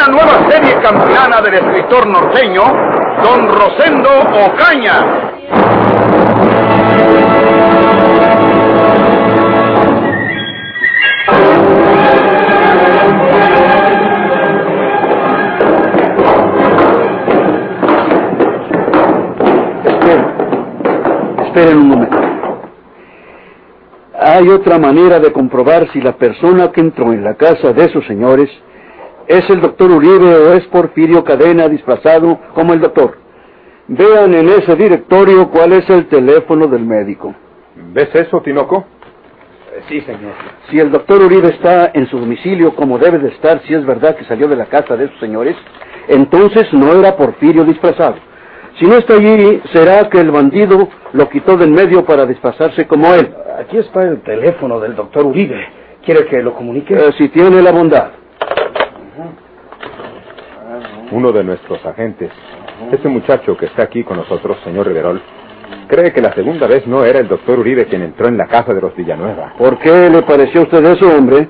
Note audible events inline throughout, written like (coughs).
Una nueva serie campeana del escritor norteño, Don Rosendo Ocaña. Esperen un momento. Hay otra manera de comprobar si la persona que entró en la casa de esos señores es el doctor Uribe o es Porfirio Cadena disfrazado como el doctor. Vean en ese directorio cuál es el teléfono del médico. ¿Ves eso, Tinoco? Sí, señor. Si el doctor Uribe está en su domicilio como debe de estar, si es verdad que salió de la casa de esos señores, entonces no era Porfirio disfrazado. Si no está allí, será que el bandido lo quitó del medio para disfrazarse como él. Aquí está el teléfono del doctor Uribe. ¿Quiere que lo comunique? Eh, si tiene la bondad. Uno de nuestros agentes, ese muchacho que está aquí con nosotros, señor Riverol, cree que la segunda vez no era el doctor Uribe quien entró en la casa de los Villanueva. ¿Por qué le pareció a usted eso, hombre?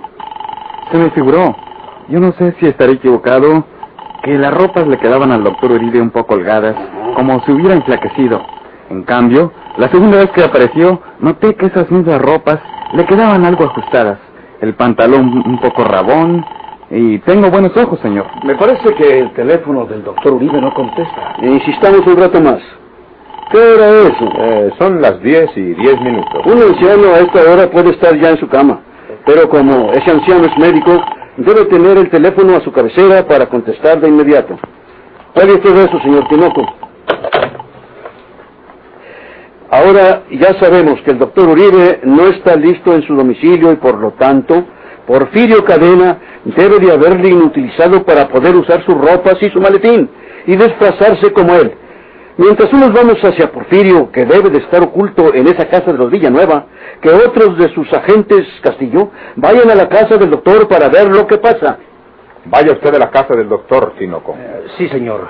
Se me figuró. Yo no sé si estaré equivocado, que las ropas le quedaban al doctor Uribe un poco holgadas, como si hubiera enflaquecido. En cambio, la segunda vez que apareció, noté que esas mismas ropas le quedaban algo ajustadas. El pantalón un poco rabón. Y tengo buenos ojos, señor. Me parece que el teléfono del doctor Uribe no contesta. Insistamos un rato más. ¿Qué hora es? Eh, son las 10 y 10 minutos. Un anciano a esta hora puede estar ya en su cama. Pero como ese anciano es médico, debe tener el teléfono a su cabecera para contestar de inmediato. Oye usted eso, señor Tinoco. Ahora ya sabemos que el doctor Uribe no está listo en su domicilio y por lo tanto Porfirio Cadena debe de haberle inutilizado para poder usar sus ropas y su maletín y desplazarse como él. Mientras unos vamos hacia Porfirio, que debe de estar oculto en esa casa de los Villanueva, que otros de sus agentes Castillo vayan a la casa del doctor para ver lo que pasa. Vaya usted a la casa del doctor, Tinoco. Eh, sí, señor.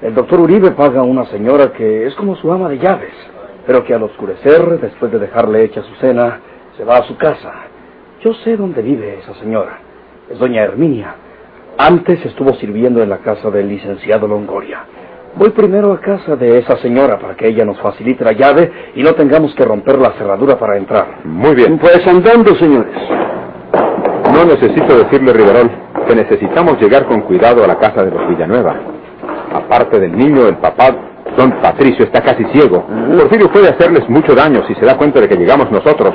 El doctor Uribe paga a una señora que es como su ama de llaves, pero que al oscurecer, después de dejarle hecha su cena, se va a su casa. Yo sé dónde vive esa señora. Es doña Herminia. Antes estuvo sirviendo en la casa del licenciado Longoria. Voy primero a casa de esa señora para que ella nos facilite la llave y no tengamos que romper la cerradura para entrar. Muy bien. Pues andando, señores. No necesito decirle, Riverol, que necesitamos llegar con cuidado a la casa de los Villanueva. Aparte del niño, el papá, don Patricio, está casi ciego. Porfirio puede hacerles mucho daño si se da cuenta de que llegamos nosotros.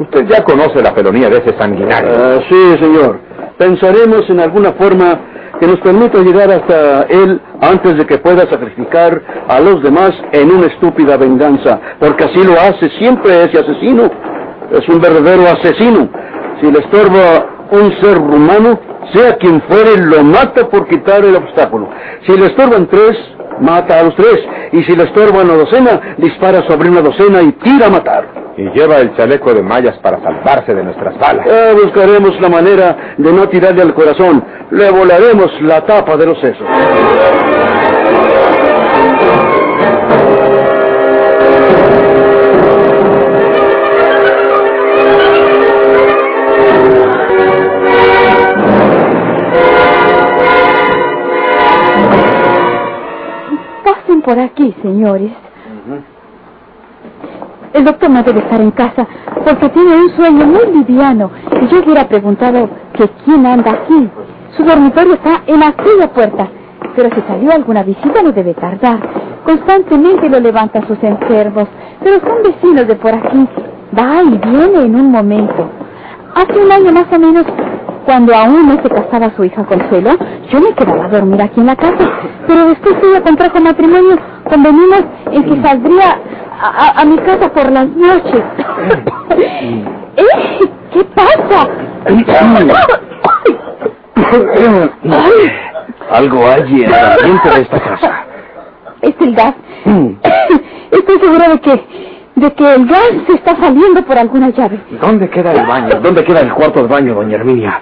Usted ya conoce la felonía de ese sanguinario. Ah, sí, señor. Pensaremos en alguna forma que nos permita llegar hasta él antes de que pueda sacrificar a los demás en una estúpida venganza, porque así lo hace siempre ese asesino. Es un verdadero asesino. Si le estorba un ser humano, sea quien fuere, lo mata por quitar el obstáculo. Si le estorban tres, mata a los tres. Y si le estorba una docena, dispara sobre una docena y tira a matar. Y lleva el chaleco de mallas para salvarse de nuestras balas. Buscaremos la manera de no tirarle al corazón. Le volaremos la tapa de los sesos. Por aquí, señores. El doctor no debe estar en casa porque tiene un sueño muy liviano. Y yo hubiera preguntado que quién anda aquí. Su dormitorio está en aquella puerta. Pero si salió alguna visita no debe tardar. Constantemente lo levanta sus enfermos. Pero son vecinos de por aquí. Va y viene en un momento. Hace un año más o menos, cuando aún no se casaba su hija Consuelo, yo me quedaba a dormir aquí en la casa. Pero después ella contrajo matrimonio, convenimos en que saldría a, a- a mi casa por las noches. (laughs) ¿Eh? ¿Qué pasa? (coughs) Algo hay en el ambiente de esta casa. Es el gas. (coughs) Estoy segura de que, de que el gas se está saliendo por alguna llave. ¿Dónde queda el baño? ¿Dónde queda el cuarto de baño, doña Herminia?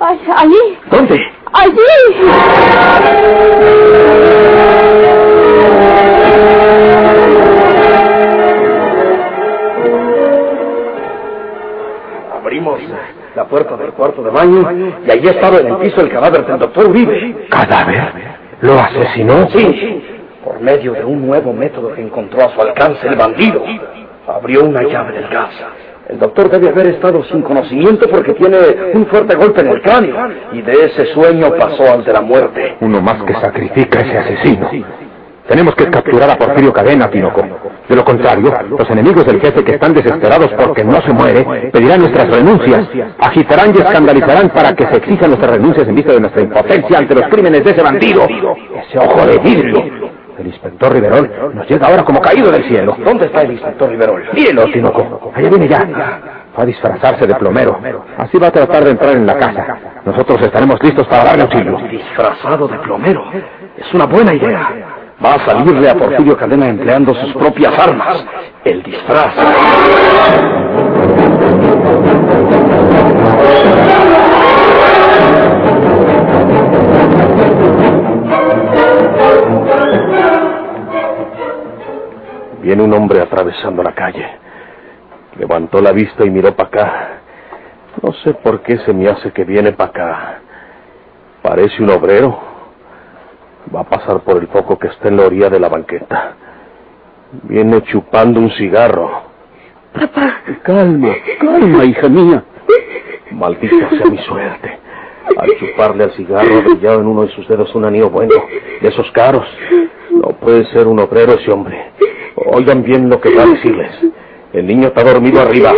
Ay, allí, ¿Dónde? allí. Abrimos la puerta del cuarto de baño y allí estaba en el piso el cadáver del doctor Uribe. ¿Cadáver? ¿Lo asesinó? Sí, por medio de un nuevo método que encontró a su alcance el bandido. Abrió una llave del gas. El doctor debe haber estado sin conocimiento porque tiene un fuerte golpe en el cráneo y de ese sueño pasó al de la muerte. Uno más que sacrifica a ese asesino. Tenemos que capturar a Porfirio Cadena, Tinoco. De lo contrario, los enemigos del jefe que están desesperados porque no se muere, pedirán nuestras renuncias, agitarán y escandalizarán para que se exijan nuestras renuncias en vista de nuestra impotencia ante los crímenes de ese bandido. Ese ojo de vidrio. El inspector Riverol nos llega ahora como caído del cielo. ¿Dónde está el inspector Riverol? Mírelo, Tinoco. Allá viene ya. Va a disfrazarse de plomero. Así va a tratar de entrar en la casa. Nosotros estaremos listos para darle auxilio. Disfrazado de plomero. Es una buena idea. Va a salirle a Porfirio Cadena empleando sus propias armas. El disfraz. Viene un hombre atravesando la calle. Levantó la vista y miró para acá. No sé por qué se me hace que viene para acá. Parece un obrero. Va a pasar por el foco que está en la orilla de la banqueta. Viene chupando un cigarro. Papá, Calma, calma, hija mía. Maldita sea mi suerte. Al chuparle al cigarro ha brillado en uno de sus dedos un anillo bueno, de esos caros. No puede ser un obrero ese hombre. Oigan bien lo que va a decirles. El niño está dormido arriba.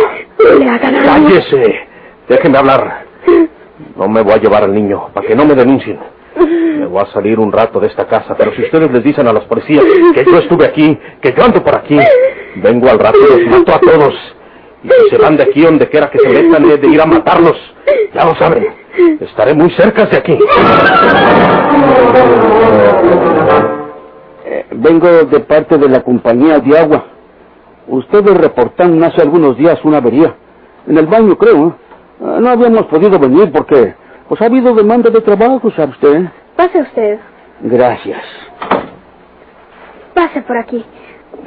le hagan algo. ¡Cállese! Déjenme hablar. No me voy a llevar al niño, para que no me denuncien. Me voy a salir un rato de esta casa, pero si ustedes les dicen a los policías que yo estuve aquí, que yo ando por aquí, vengo al rato y los mato a todos. Y si se van de aquí donde quiera que se metan he de ir a matarlos, ya lo saben. Estaré muy cerca de aquí. Eh, vengo de parte de la compañía de agua. Ustedes reportaron hace algunos días una avería. En el baño, creo. ¿eh? Ah, No habíamos podido venir porque pues ha habido demanda de trabajo, ¿sabe usted? Pase usted. Gracias. Pase por aquí.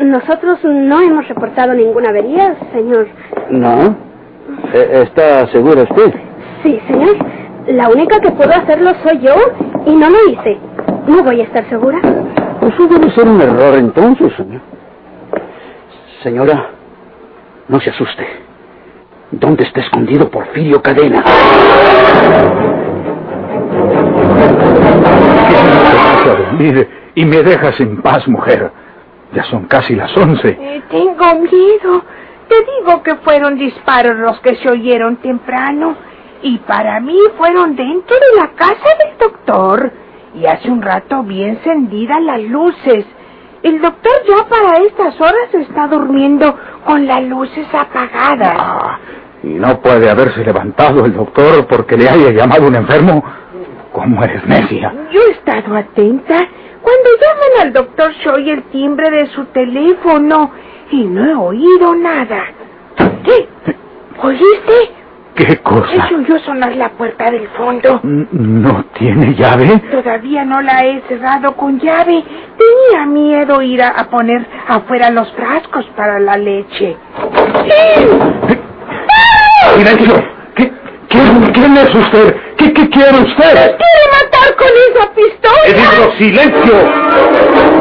Nosotros no hemos reportado ninguna avería, señor. ¿No? Eh, ¿Está segura usted? Sí, señor. La única que puedo hacerlo soy yo y no lo hice. No voy a estar segura. Eso debe ser un error entonces, señor. Señora, no se asuste. ¿Dónde está escondido Porfirio Cadena? Vas a dormir y me dejas en paz, mujer. Ya son casi las once. Eh, tengo miedo. Te digo que fueron disparos los que se oyeron temprano. Y para mí fueron dentro de la casa del doctor. Y hace un rato vi encendidas las luces. El doctor ya para estas horas está durmiendo con las luces apagadas. Ah, y no puede haberse levantado el doctor porque le haya llamado un enfermo. ¿Cómo eres necia? Yo he estado atenta. Cuando llaman al doctor se oye el timbre de su teléfono y no he oído nada. ¿Qué? ¿Oíste? ¿Qué cosa? Eso oyó sonar la puerta del fondo. ¿No tiene llave? Todavía no la he cerrado con llave. Tenía miedo ir a, a poner afuera los frascos para la leche. Silencio. ¿Qué, quién, quién es usted? ¿Qué, qué quiere usted? ¡Quiere matar con esa He pistola! dicho silencio.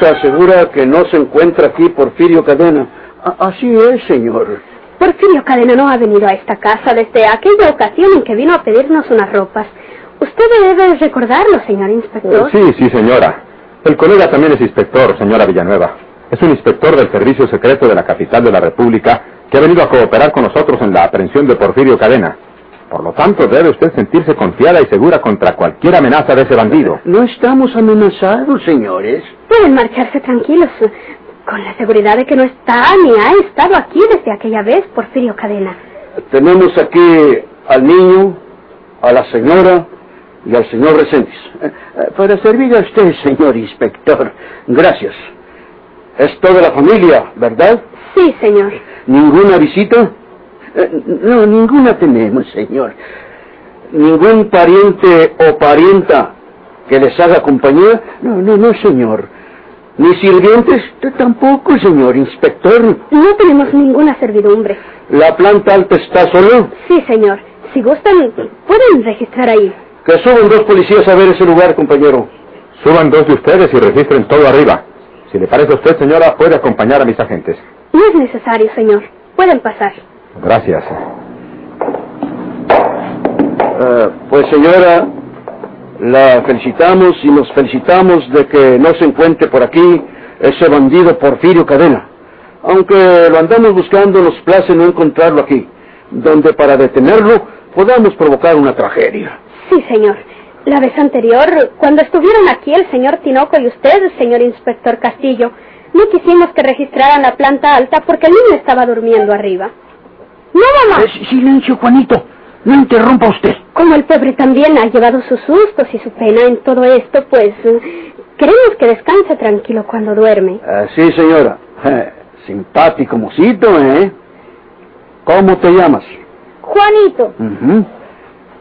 Señorita asegura que no se encuentra aquí Porfirio Cadena. A- así es, señor. Porfirio Cadena no ha venido a esta casa desde aquella ocasión en que vino a pedirnos unas ropas. Usted debe recordarlo, señor inspector. Sí, sí, señora. El colega también es inspector, señora Villanueva. Es un inspector del Servicio Secreto de la capital de la República que ha venido a cooperar con nosotros en la aprehensión de Porfirio Cadena. Por lo tanto, debe usted sentirse confiada y segura contra cualquier amenaza de ese bandido. No estamos amenazados, señores. Pueden marcharse tranquilos, con la seguridad de que no está ni ha estado aquí desde aquella vez, Porfirio Cadena. Tenemos aquí al niño, a la señora y al señor Reséndiz. Eh, eh, Para servir a usted, señor inspector. Gracias. Es toda la familia, ¿verdad? Sí, señor. ¿Ninguna visita? Eh, No, ninguna tenemos, señor. ¿Ningún pariente o parienta que les haga compañía? No, no, no, señor. ¿Ni sirvientes? T- Tampoco, señor inspector. No tenemos ninguna servidumbre. ¿La planta alta está solo? Sí, señor. Si gustan, pueden registrar ahí. Que suban dos policías a ver ese lugar, compañero. Suban dos de ustedes y registren todo arriba. Si le parece a usted, señora, puede acompañar a mis agentes. No es necesario, señor. Pueden pasar. Gracias. Eh, pues, señora, la felicitamos y nos felicitamos de que no se encuentre por aquí ese bandido Porfirio Cadena. Aunque lo andamos buscando, nos place no encontrarlo aquí, donde para detenerlo podamos provocar una tragedia. Sí, señor. La vez anterior, cuando estuvieron aquí el señor Tinoco y usted, señor inspector Castillo, no quisimos que registraran la planta alta porque el niño estaba durmiendo arriba. No, mamá. Eh, silencio, Juanito. No interrumpa usted. Como el pobre también ha llevado sus sustos y su pena en todo esto, pues eh, queremos que descanse tranquilo cuando duerme. Ah, sí, señora. Eh, (laughs) simpático mocito, ¿eh? ¿Cómo te llamas? Juanito.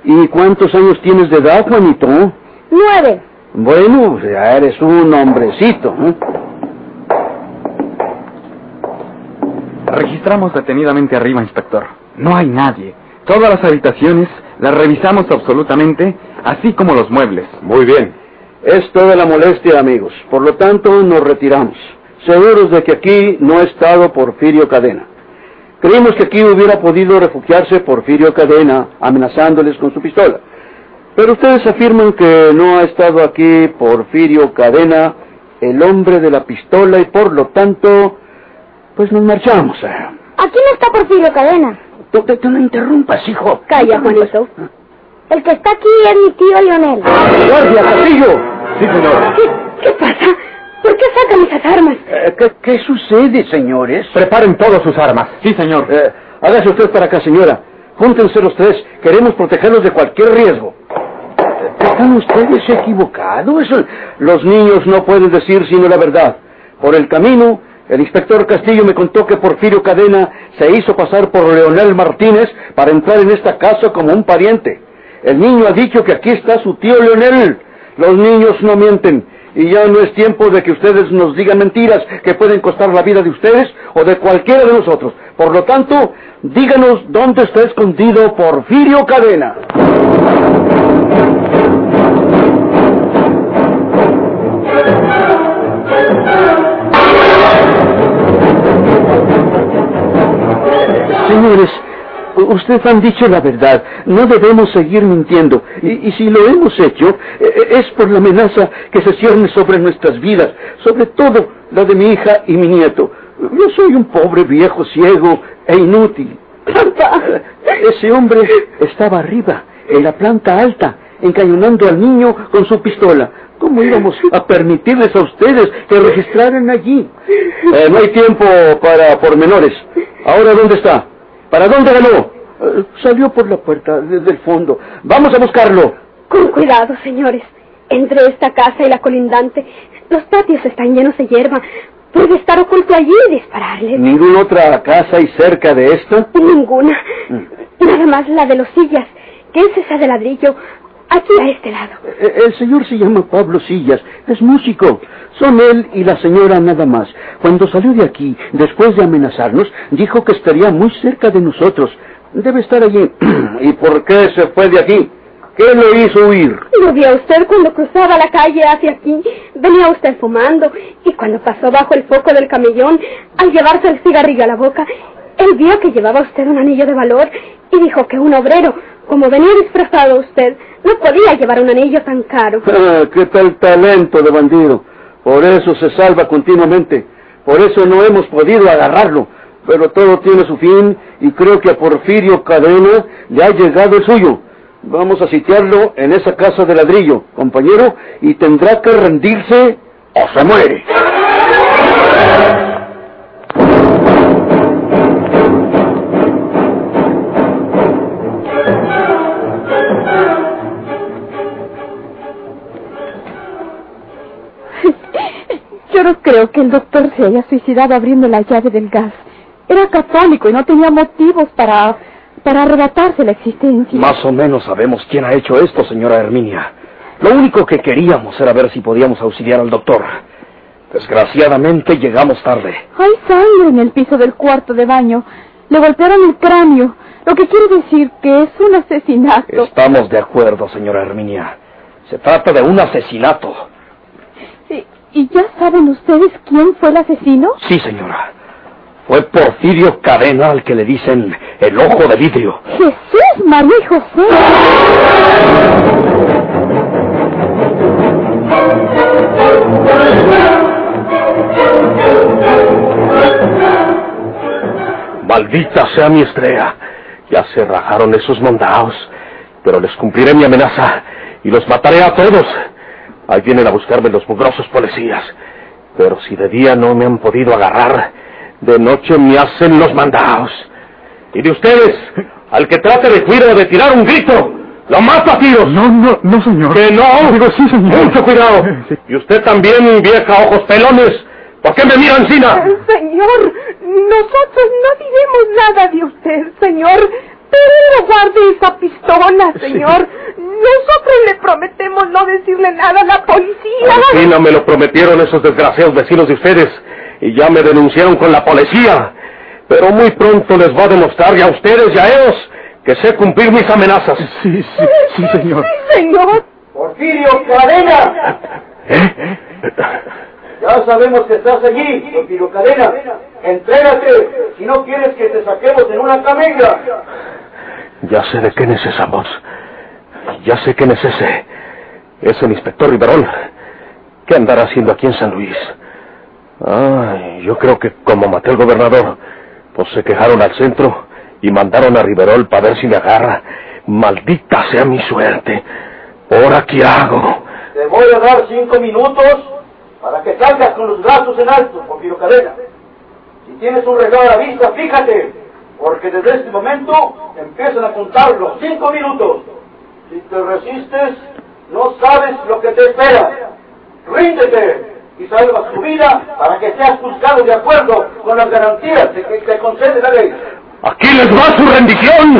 ¿Y cuántos años tienes de edad, Juanito? nueve. Bueno, ya eres un hombrecito. ¿eh? Registramos detenidamente arriba, inspector. No hay nadie. Todas las habitaciones las revisamos absolutamente, así como los muebles. Muy bien. Es toda la molestia, amigos. Por lo tanto, nos retiramos. Seguros de que aquí no ha estado Porfirio Cadena. Creímos que aquí hubiera podido refugiarse Porfirio Cadena amenazándoles con su pistola. Pero ustedes afirman que no ha estado aquí Porfirio Cadena, el hombre de la pistola, y por lo tanto, pues nos marchamos. Aquí no está Porfirio Cadena. Tú, tú- tú no interrumpas, hijo. Calla, Juanito. El que está aquí es mi tío Leonel. ¡Guardia, Castillo! Sí, señor. ¿Qué, qué pasa? ¿Por qué sacan esas armas? Eh, ¿qué, qué sucede, señores? Preparen todas sus armas. Sí, señor. Eh, hágase usted para acá, señora. Júntense los tres. Queremos protegerlos de cualquier riesgo. Eh, ¿Están ustedes equivocados? Los niños no pueden decir sino la verdad. Por el camino, el inspector Castillo me contó que Porfirio Cadena se hizo pasar por Leonel Martínez para entrar en esta casa como un pariente. El niño ha dicho que aquí está su tío Leonel. Los niños no mienten. Y ya no es tiempo de que ustedes nos digan mentiras que pueden costar la vida de ustedes o de cualquiera de nosotros. Por lo tanto, díganos dónde está escondido Porfirio Cadena. Ustedes han dicho la verdad. No debemos seguir mintiendo. Y, y si lo hemos hecho, e- e- es por la amenaza que se cierne sobre nuestras vidas, sobre todo la de mi hija y mi nieto. Yo soy un pobre viejo ciego e inútil. Ese hombre estaba arriba, en la planta alta, encañonando al niño con su pistola. ¿Cómo íbamos a permitirles a ustedes que registraran allí? Eh, no hay tiempo para pormenores. ¿Ahora dónde está? ¿Para dónde ganó? Eh, salió por la puerta desde el fondo. Vamos a buscarlo. Con cuidado, señores. Entre esta casa y la colindante, los patios están llenos de hierba. Puede estar oculto allí y dispararles. ¿Ninguna otra casa hay cerca de esta? Ninguna. Nada más la de los sillas, que es esa de ladrillo, aquí a este lado. Eh, El señor se llama Pablo Sillas, es músico. Son él y la señora nada más. Cuando salió de aquí, después de amenazarnos, dijo que estaría muy cerca de nosotros. Debe estar allí. (clears throat) ¿Y por qué se fue de aquí? ¿Qué lo hizo huir? Lo vio usted cuando cruzaba la calle hacia aquí. Venía usted fumando y cuando pasó bajo el foco del camellón, al llevarse el cigarrillo a la boca, él vio que llevaba usted un anillo de valor y dijo que un obrero, como venía disfrazado usted, no podía llevar un anillo tan caro. (laughs) Ah, ¿Qué tal talento de bandido? Por eso se salva continuamente. Por eso no hemos podido agarrarlo. Pero todo tiene su fin y creo que a Porfirio Cadena le ha llegado el suyo. Vamos a sitiarlo en esa casa de ladrillo, compañero, y tendrá que rendirse o se muere. No creo que el doctor se haya suicidado abriendo la llave del gas. Era católico y no tenía motivos para, para arrebatarse la existencia. Más o menos sabemos quién ha hecho esto, señora Herminia. Lo único que queríamos era ver si podíamos auxiliar al doctor. Desgraciadamente llegamos tarde. Hay sangre en el piso del cuarto de baño. Le golpearon el cráneo, lo que quiere decir que es un asesinato. Estamos de acuerdo, señora Herminia. Se trata de un asesinato. ¿Y, ya saben ustedes quién fue el asesino? Sí, señora. Fue Porfirio Cadena al que le dicen el ojo de vidrio. Jesús, María y José. Maldita sea mi estrella. Ya se rajaron esos mandados, pero les cumpliré mi amenaza y los mataré a todos. Ahí vienen a buscarme los mugrosos policías. Pero si de día no me han podido agarrar, de noche me hacen los mandados. Y de ustedes, al que trate de cuidar o de tirar un grito, lo mato a tiros. No, no, no, señor. Que no. Digo, sí, señor. Mucho cuidado. Sí. Y usted también, vieja ojos pelones. ¿Por qué me mira encina? Señor, nosotros no diremos nada de usted, señor. Pero guarde esa pistola, señor. Nosotros le prometemos no decirle nada a la policía. Encina me lo prometieron esos desgraciados vecinos de ustedes y ya me denunciaron con la policía. Pero muy pronto les va a demostrar ya a ustedes y a ellos que sé cumplir mis amenazas. Sí, sí, sí, señor. Señor, Porfirio Cadena, ¿Eh? ya sabemos que estás allí, Porfirio Cadena. Entrégate, si no quieres que te saquemos en una camilla. Ya sé de quién es esa voz. Ya sé quién es ese. Es el inspector Riverol. ¿Qué andará haciendo aquí en San Luis? Ay, yo creo que como maté al gobernador, pues se quejaron al centro y mandaron a Riverol para ver si me agarra. Maldita sea mi suerte. ¿Ahora qué hago? Te voy a dar cinco minutos para que salgas con los brazos en alto, Porfirio Cadena. Si tienes un regalo a la vista, fíjate, porque desde este momento empiezan a contar los cinco minutos. Si te resistes, no sabes lo que te espera. Ríndete y salvas tu vida para que seas juzgado de acuerdo con las garantías que te concede la ley. Aquí les va su rendición.